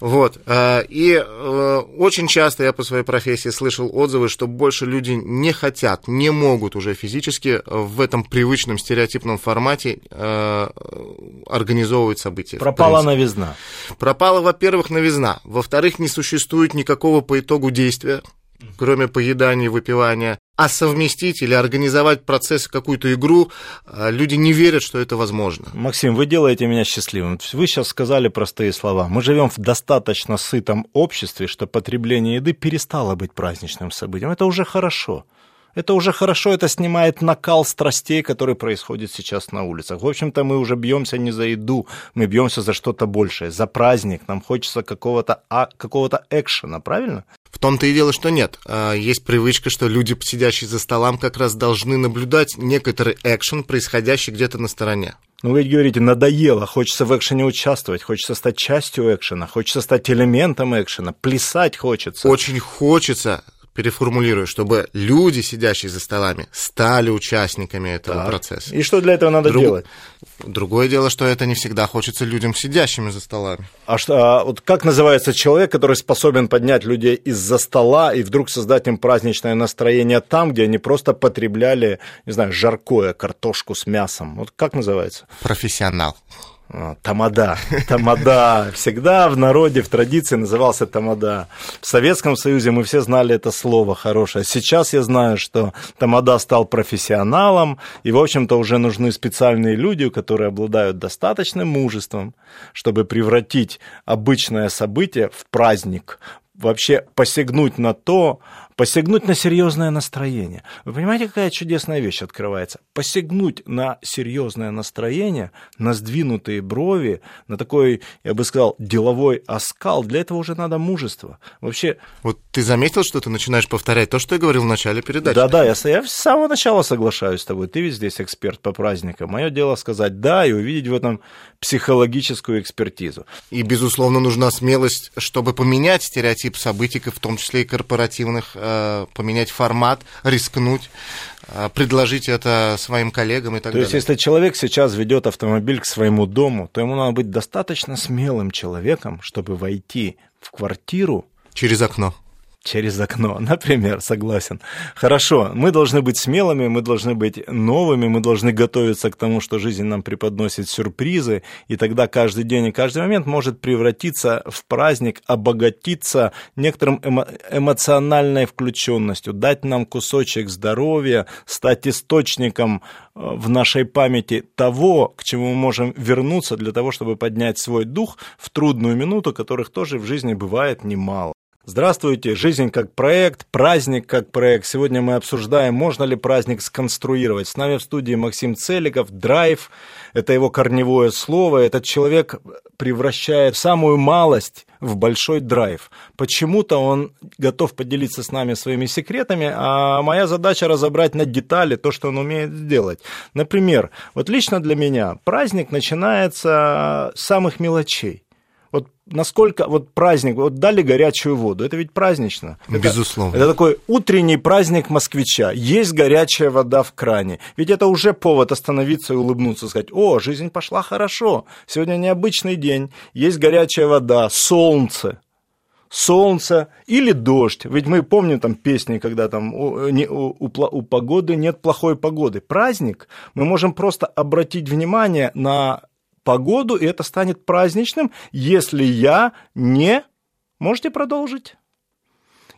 Вот. Э, и э, очень часто я по своей профессии слышал отзывы, что больше люди не хотят, не могут уже физически в этом привычном стереотипном формате э, организовывать события. Пропала новизна. Пропала, во-первых, новизна. Во-вторых, не существует никакого по итогу действия кроме поедания и выпивания, а совместить или организовать процесс, какую-то игру, а, люди не верят, что это возможно. Максим, вы делаете меня счастливым. Вы сейчас сказали простые слова. Мы живем в достаточно сытом обществе, что потребление еды перестало быть праздничным событием. Это уже хорошо. Это уже хорошо, это снимает накал страстей, который происходит сейчас на улицах. В общем-то, мы уже бьемся не за еду, мы бьемся за что-то большее, за праздник. Нам хочется какого-то а, какого экшена, правильно? В том-то и дело, что нет. А, есть привычка, что люди, сидящие за столом, как раз должны наблюдать некоторый экшен, происходящий где-то на стороне. Ну, вы говорите, надоело, хочется в экшене участвовать, хочется стать частью экшена, хочется стать элементом экшена, плясать хочется. Очень хочется переформулирую, чтобы люди, сидящие за столами, стали участниками этого так. процесса. И что для этого надо Друг... делать? Другое дело, что это не всегда хочется людям, сидящими за столами. А, что, а вот как называется человек, который способен поднять людей из-за стола и вдруг создать им праздничное настроение там, где они просто потребляли, не знаю, жаркое, картошку с мясом? Вот как называется? Профессионал. А, тамада. Тамада. Всегда в народе, в традиции назывался тамада. В Советском Союзе мы все знали это слово хорошее. Сейчас я знаю, что тамада стал профессионалом, и, в общем-то, уже нужны специальные люди, которые обладают достаточным мужеством, чтобы превратить обычное событие в праздник, вообще посягнуть на то, посягнуть на серьезное настроение. Вы понимаете, какая чудесная вещь открывается? Посягнуть на серьезное настроение, на сдвинутые брови, на такой, я бы сказал, деловой оскал, для этого уже надо мужество. Вообще... Вот ты заметил, что ты начинаешь повторять то, что я говорил в начале передачи? Да-да, я, я с самого начала соглашаюсь с тобой. Ты ведь здесь эксперт по праздникам. Мое дело сказать «да» и увидеть в этом психологическую экспертизу. И, безусловно, нужна смелость, чтобы поменять стереотип событий, в том числе и корпоративных, э, поменять формат, рискнуть э, предложить это своим коллегам и так то далее. То есть, если человек сейчас ведет автомобиль к своему дому, то ему надо быть достаточно смелым человеком, чтобы войти в квартиру через окно через окно, например, согласен. Хорошо, мы должны быть смелыми, мы должны быть новыми, мы должны готовиться к тому, что жизнь нам преподносит сюрпризы, и тогда каждый день и каждый момент может превратиться в праздник, обогатиться некоторым эмо эмоциональной включенностью, дать нам кусочек здоровья, стать источником э, в нашей памяти того, к чему мы можем вернуться для того, чтобы поднять свой дух в трудную минуту, которых тоже в жизни бывает немало. Здравствуйте, жизнь как проект, праздник как проект. Сегодня мы обсуждаем, можно ли праздник сконструировать. С нами в студии Максим Целиков, драйв, это его корневое слово. Этот человек превращает самую малость в большой драйв. Почему-то он готов поделиться с нами своими секретами, а моя задача разобрать на детали то, что он умеет сделать. Например, вот лично для меня праздник начинается с самых мелочей насколько вот праздник, вот дали горячую воду, это ведь празднично. Безусловно. Это, это такой утренний праздник москвича. Есть горячая вода в кране. Ведь это уже повод остановиться и улыбнуться, сказать, о, жизнь пошла хорошо, сегодня необычный день, есть горячая вода, солнце, солнце или дождь. Ведь мы помним там песни, когда там у, не, у, у, у погоды нет плохой погоды. Праздник, мы можем просто обратить внимание на погоду, и это станет праздничным, если я не... Можете продолжить?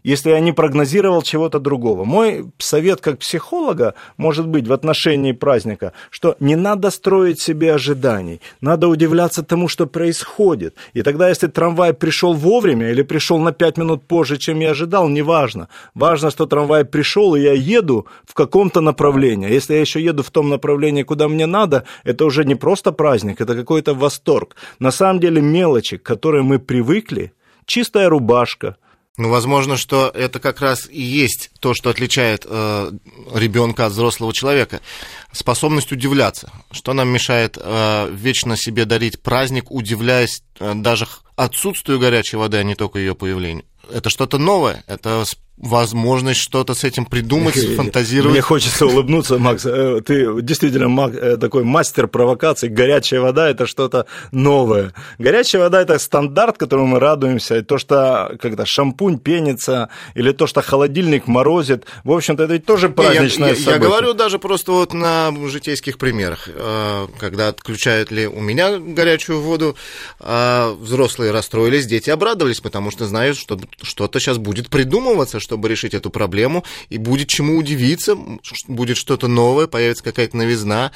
Если я не прогнозировал чего-то другого. Мой совет как психолога может быть в отношении праздника, что не надо строить себе ожиданий, надо удивляться тому, что происходит. И тогда, если трамвай пришел вовремя или пришел на 5 минут позже, чем я ожидал, неважно. Важно, что трамвай пришел, и я еду в каком-то направлении. Если я еще еду в том направлении, куда мне надо, это уже не просто праздник, это какой-то восторг. На самом деле мелочи, к которым мы привыкли, чистая рубашка, ну, возможно, что это как раз и есть то, что отличает э, ребенка от взрослого человека. Способность удивляться. Что нам мешает э, вечно себе дарить праздник, удивляясь э, даже отсутствию горячей воды, а не только ее появлению. Это что-то новое, это возможность что-то с этим придумать, сфантазировать. Мне хочется улыбнуться, Макс. Э, ты действительно э, такой мастер провокаций. Горячая вода – это что-то новое. Горячая вода – это стандарт, которому мы радуемся. то, что когда шампунь пенится, или то, что холодильник морозит. В общем-то, это ведь тоже праздничное я, я, событие. Я говорю даже просто вот на житейских примерах. Э, когда отключают ли у меня горячую воду, взрослые расстроились, дети обрадовались, потому что знают, что что-то сейчас будет придумываться, что чтобы решить эту проблему, и будет чему удивиться, будет что-то новое, появится какая-то новизна.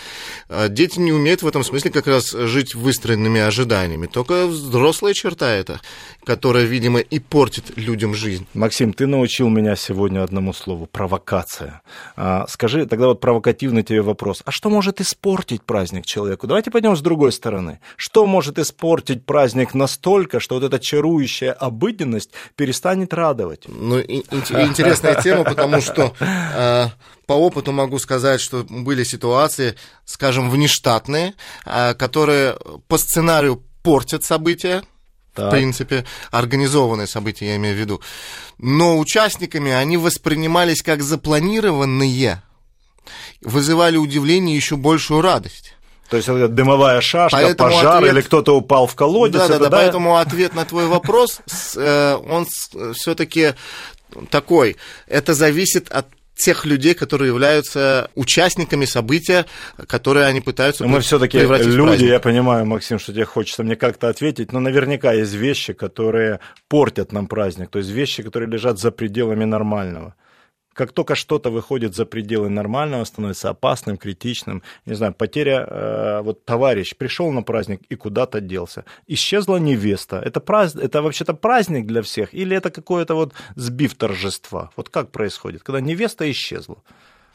А дети не умеют в этом смысле как раз жить выстроенными ожиданиями, только взрослая черта это, которая, видимо, и портит людям жизнь. Максим, ты научил меня сегодня одному слову – провокация. А, скажи тогда вот провокативный тебе вопрос. А что может испортить праздник человеку? Давайте пойдем с другой стороны. Что может испортить праздник настолько, что вот эта чарующая обыденность перестанет радовать? Ну, интересная тема, потому что э, по опыту могу сказать, что были ситуации, скажем, внештатные, э, которые по сценарию портят события, так. в принципе, организованные события, я имею в виду. Но участниками они воспринимались как запланированные, вызывали удивление и еще большую радость. То есть это дымовая шашка, поэтому пожар ответ... или кто-то упал в колодец. Да, да, да, да, поэтому ответ на твой вопрос, э, он все-таки такой. Это зависит от тех людей, которые являются участниками события, которые они пытаются но Мы все-таки люди, я понимаю, Максим, что тебе хочется мне как-то ответить, но наверняка есть вещи, которые портят нам праздник, то есть вещи, которые лежат за пределами нормального. Как только что-то выходит за пределы нормального, становится опасным, критичным, не знаю, потеря, э, вот товарищ пришел на праздник и куда-то делся, исчезла невеста. Это, праздник, это вообще-то праздник для всех или это какое-то вот сбив торжества? Вот как происходит, когда невеста исчезла?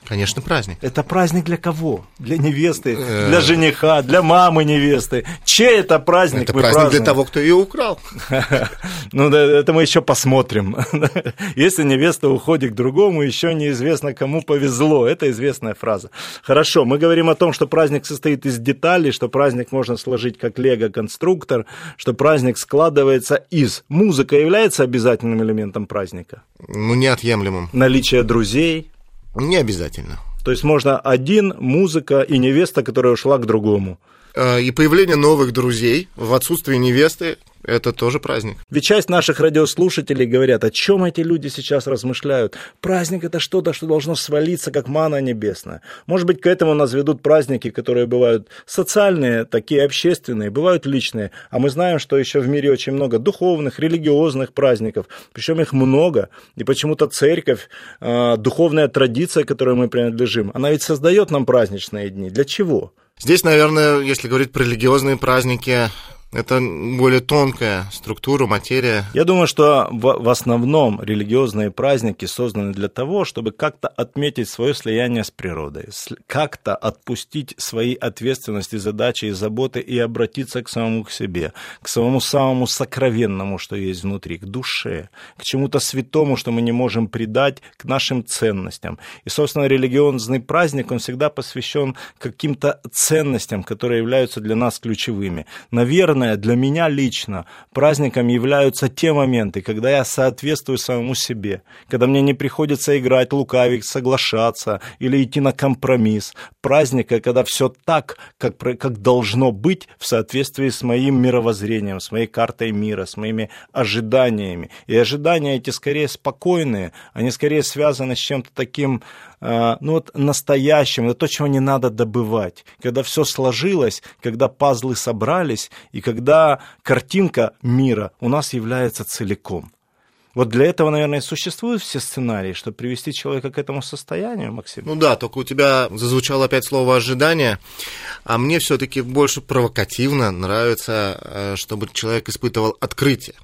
Конечно, праздник. Это праздник для кого? Для невесты, э. для жениха, для мамы невесты. Чей это праздник? Это праздник празднуем? для того, кто ее украл. Ну, это мы еще посмотрим. Если невеста уходит к другому, еще неизвестно, кому повезло. Это известная фраза. Хорошо, мы говорим о том, что праздник состоит из деталей, что праздник можно сложить как лего-конструктор, что праздник складывается из. Музыка является обязательным элементом праздника? Ну, неотъемлемым. Наличие друзей, не обязательно. То есть можно один, музыка и невеста, которая ушла к другому. Э, и появление новых друзей в отсутствии невесты это тоже праздник. Ведь часть наших радиослушателей говорят, о чем эти люди сейчас размышляют. Праздник это что-то, что должно свалиться, как мана небесная. Может быть, к этому нас ведут праздники, которые бывают социальные, такие общественные, бывают личные. А мы знаем, что еще в мире очень много духовных, религиозных праздников. Причем их много. И почему-то церковь, а, духовная традиция, которой мы принадлежим, она ведь создает нам праздничные дни. Для чего? Здесь, наверное, если говорить про религиозные праздники, это более тонкая структура, материя. Я думаю, что в, основном религиозные праздники созданы для того, чтобы как-то отметить свое слияние с природой, как-то отпустить свои ответственности, задачи и заботы и обратиться к самому к себе, к самому самому сокровенному, что есть внутри, к душе, к чему-то святому, что мы не можем предать, к нашим ценностям. И, собственно, религиозный праздник, он всегда посвящен каким-то ценностям, которые являются для нас ключевыми. Наверное, главное для меня лично праздником являются те моменты, когда я соответствую самому себе, когда мне не приходится играть, лукавить, соглашаться или идти на компромисс. Праздника, когда все так, как, как должно быть в соответствии с моим мировоззрением, с моей картой мира, с моими ожиданиями. И ожидания эти скорее спокойные, они скорее связаны с чем-то таким ну вот настоящим, это то, чего не надо добывать. Когда все сложилось, когда пазлы собрались, и когда картинка мира у нас является целиком. Вот для этого, наверное, и существуют все сценарии, чтобы привести человека к этому состоянию, Максим. Ну да, только у тебя зазвучало опять слово ожидание, а мне все-таки больше провокативно нравится, э, чтобы человек испытывал открытие.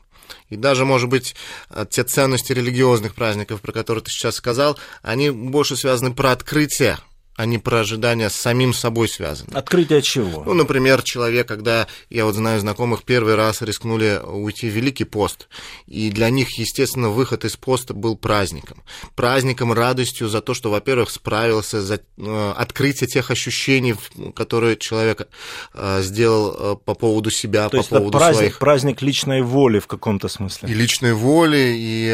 И даже, может быть, э, те ценности религиозных праздников, про которые ты сейчас сказал, они больше связаны про открытие а не про ожидания с самим собой связаны. Открытие чего? Ну, например, человек, когда, я вот знаю знакомых, первый раз рискнули уйти в Великий пост, и для них, естественно, выход из поста был праздником. Праздником, радостью за то, что, во-первых, справился, за э, открытие тех ощущений, которые человек э, сделал э, по поводу себя, то по поводу праздник, своих... праздник личной воли в каком-то смысле. И личной воли, и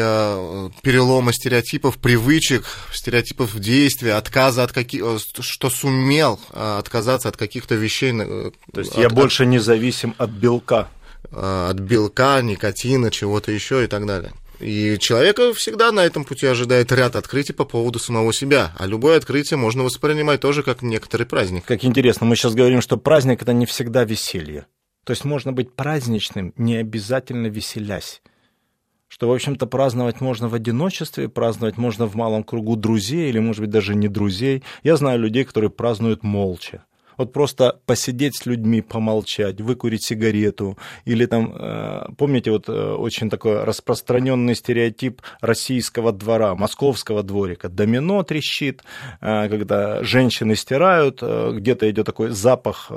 перелома стереотипов, привычек, стереотипов действия, отказа от каких что сумел а, отказаться от каких-то вещей. Э, То есть от, я больше не зависим от белка. А, от белка, никотина, чего-то еще и так далее. И человека всегда на этом пути ожидает ряд открытий по поводу самого себя. А любое открытие можно воспринимать тоже как некоторый праздник. Как интересно, мы сейчас говорим, что праздник это не всегда веселье. То есть можно быть праздничным, не обязательно веселясь. Что, в общем-то, праздновать можно в одиночестве, праздновать можно в малом кругу друзей или, может быть, даже не друзей. Я знаю людей, которые празднуют молча. Вот просто посидеть с людьми, помолчать, выкурить сигарету. Или там, э, помните, вот э, очень такой распространенный стереотип российского двора, московского дворика. Домино трещит, э, когда женщины стирают, где-то идет такой запах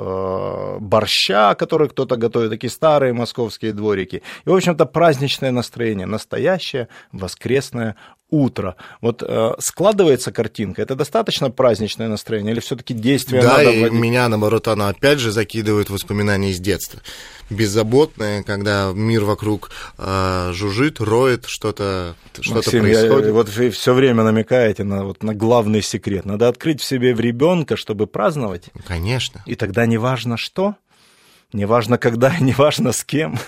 борща, который кто-то готовит, такие старые московские дворики. И, в общем-то, праздничное настроение, настоящее воскресное утро. Вот э, складывается картинка, это достаточно праздничное настроение или все-таки действие да, надо и вводить? меня, наоборот, оно опять же закидывает воспоминания из детства. Беззаботное, когда мир вокруг э, жужжит, роет, что-то что происходит. Я, вот вы все время намекаете на, вот, на главный секрет. Надо открыть в себе в ребенка, чтобы праздновать. Конечно. И тогда не важно что, Неважно когда, неважно с кем.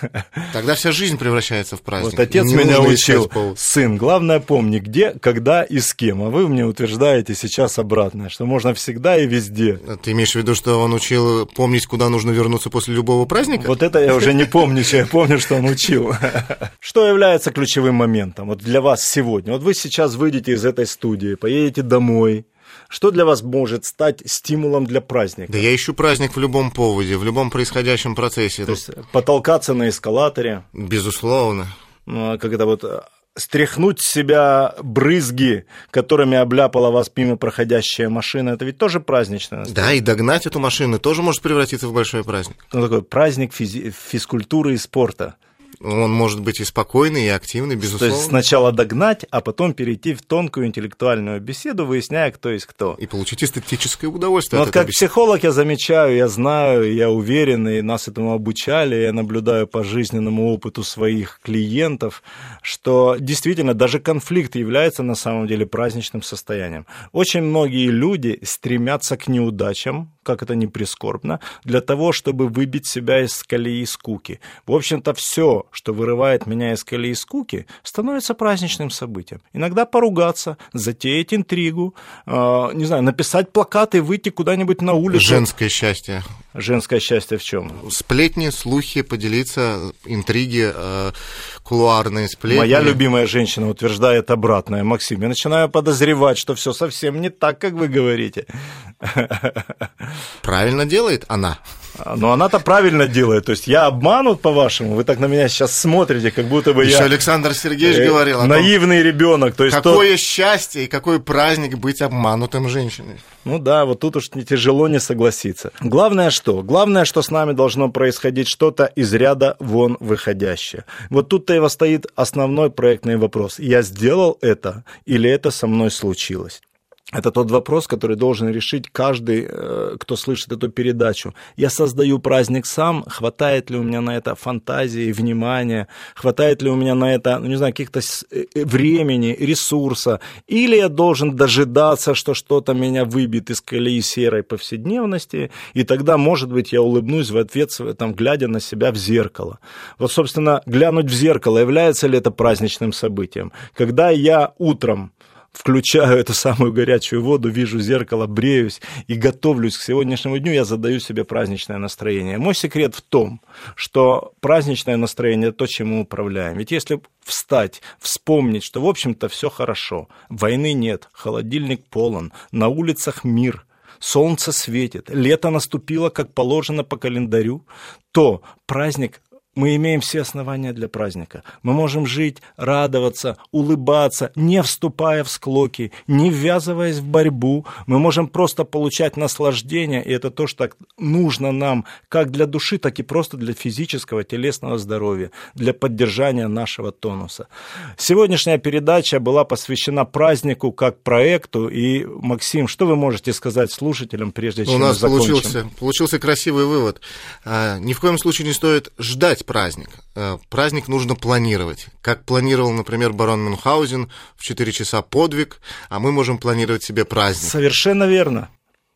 Тогда вся жизнь превращается в праздник. Вот отец Не меня учил, сын, главное помни, где, когда и с кем. А вы мне утверждаете сейчас обратное, что можно всегда и везде. Ты имеешь в виду, что он учил помнить, куда нужно вернуться после любого праздника? Вот это я уже не помню, я помню, что он учил. Что является ключевым моментом вот для вас сегодня? Вот вы сейчас выйдете из этой студии, поедете домой, что для вас может стать стимулом для праздника? Да я ищу праздник в любом поводе, в любом происходящем процессе. То есть потолкаться на эскалаторе? Безусловно. Ну, а когда вот э, стряхнуть с себя брызги, которыми обляпала вас мимо проходящая машина, это ведь тоже праздничное Да, и догнать эту машину тоже может превратиться в большой праздник. Ну, такой праздник физи- физкультуры и спорта. Он может быть и спокойный, и активный, безусловно. То есть сначала догнать, а потом перейти в тонкую интеллектуальную беседу, выясняя, кто есть кто. И получить эстетическое удовольствие. Но вот как беседы. психолог я замечаю, я знаю, я уверен, и нас этому обучали, я наблюдаю по жизненному опыту своих клиентов, что действительно даже конфликт является на самом деле праздничным состоянием. Очень многие люди стремятся к неудачам, как это не прискорбно, для того, чтобы выбить себя из колеи скуки. В общем-то, все, что вырывает меня из колеи скуки, становится праздничным событием. Иногда поругаться, затеять интригу, э, не знаю, написать плакаты, выйти куда-нибудь на улицу. Женское счастье. Женское счастье в чем? Сплетни, слухи, поделиться, интриги, э, кулуарные сплетни. Моя любимая женщина утверждает обратное. Максим, я начинаю подозревать, что все совсем не так, как вы говорите. Правильно делает она. Но она-то правильно делает. То есть я обманут, по-вашему? Вы так на меня сейчас смотрите, как будто бы Еще я... Александр Сергеевич э, говорил Наивный ребенок. То есть какое то... счастье и какой праздник быть обманутым женщиной. Ну да, вот тут уж не тяжело не согласиться. Главное что? Главное, что с нами должно происходить что-то из ряда вон выходящее. Вот тут-то и восстоит основной проектный вопрос. Я сделал это или это со мной случилось? Это тот вопрос, который должен решить каждый, э, кто слышит эту передачу. Я создаю праздник сам, хватает ли у меня на это фантазии, внимания, хватает ли у меня на это, ну, не знаю, каких-то э, э, времени, ресурса, или я должен дожидаться, что что-то меня выбьет из колеи серой повседневности, и тогда, может быть, я улыбнусь в ответ, там, глядя на себя в зеркало. Вот, собственно, глянуть в зеркало, является ли это праздничным событием? Когда я утром включаю эту самую горячую воду, вижу зеркало, бреюсь и готовлюсь к сегодняшнему дню, я задаю себе праздничное настроение. Мой секрет в том, что праздничное настроение – то, чем мы управляем. Ведь если встать, вспомнить, что, в общем-то, все хорошо, войны нет, холодильник полон, на улицах мир – солнце светит, лето наступило, как положено по календарю, то праздник мы имеем все основания для праздника. Мы можем жить, радоваться, улыбаться, не вступая в склоки, не ввязываясь в борьбу. Мы можем просто получать наслаждение, и это то, что нужно нам как для души, так и просто для физического, телесного здоровья, для поддержания нашего тонуса. Сегодняшняя передача была посвящена празднику как проекту. И, Максим, что вы можете сказать слушателям, прежде чем У нас закончим? Получился, получился красивый вывод. А, ни в коем случае не стоит ждать планировать праздник. Э, праздник нужно планировать. Как планировал, например, барон Мюнхгаузен в 4 часа подвиг, а мы можем планировать себе праздник. Совершенно верно.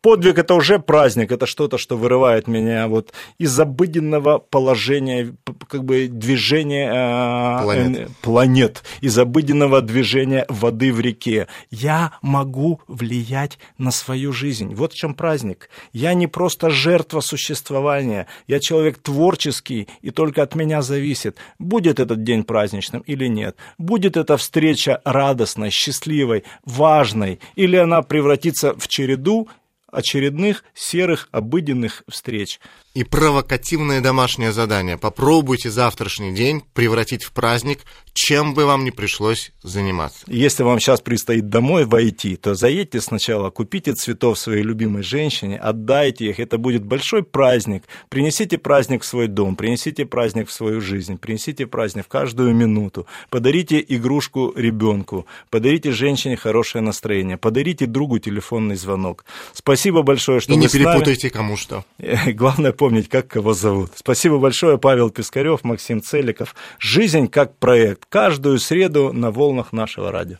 Подвиг это уже праздник, это что-то, что вырывает меня вот из обыденного положения, как бы движения э, планет, планет из обыденного движения воды в реке. Я могу влиять на свою жизнь. Вот в чем праздник. Я не просто жертва существования, я человек творческий, и только от меня зависит, будет этот день праздничным или нет, будет эта встреча радостной, счастливой, важной, или она превратится в череду очередных серых обыденных встреч. И провокативное домашнее задание. Попробуйте завтрашний день превратить в праздник, чем бы вам ни пришлось заниматься. Если вам сейчас предстоит домой войти, то заедьте сначала, купите цветов своей любимой женщине, отдайте их, это будет большой праздник. Принесите праздник в свой дом, принесите праздник в свою жизнь, принесите праздник в каждую минуту. Подарите игрушку ребенку, подарите женщине хорошее настроение, подарите другу телефонный звонок. Спасибо большое, что И вы не перепутайте кому что. Главное помнить, как кого зовут. Спасибо большое, Павел Пискарев, Максим Целиков. «Жизнь как проект». Каждую среду на волнах нашего радио.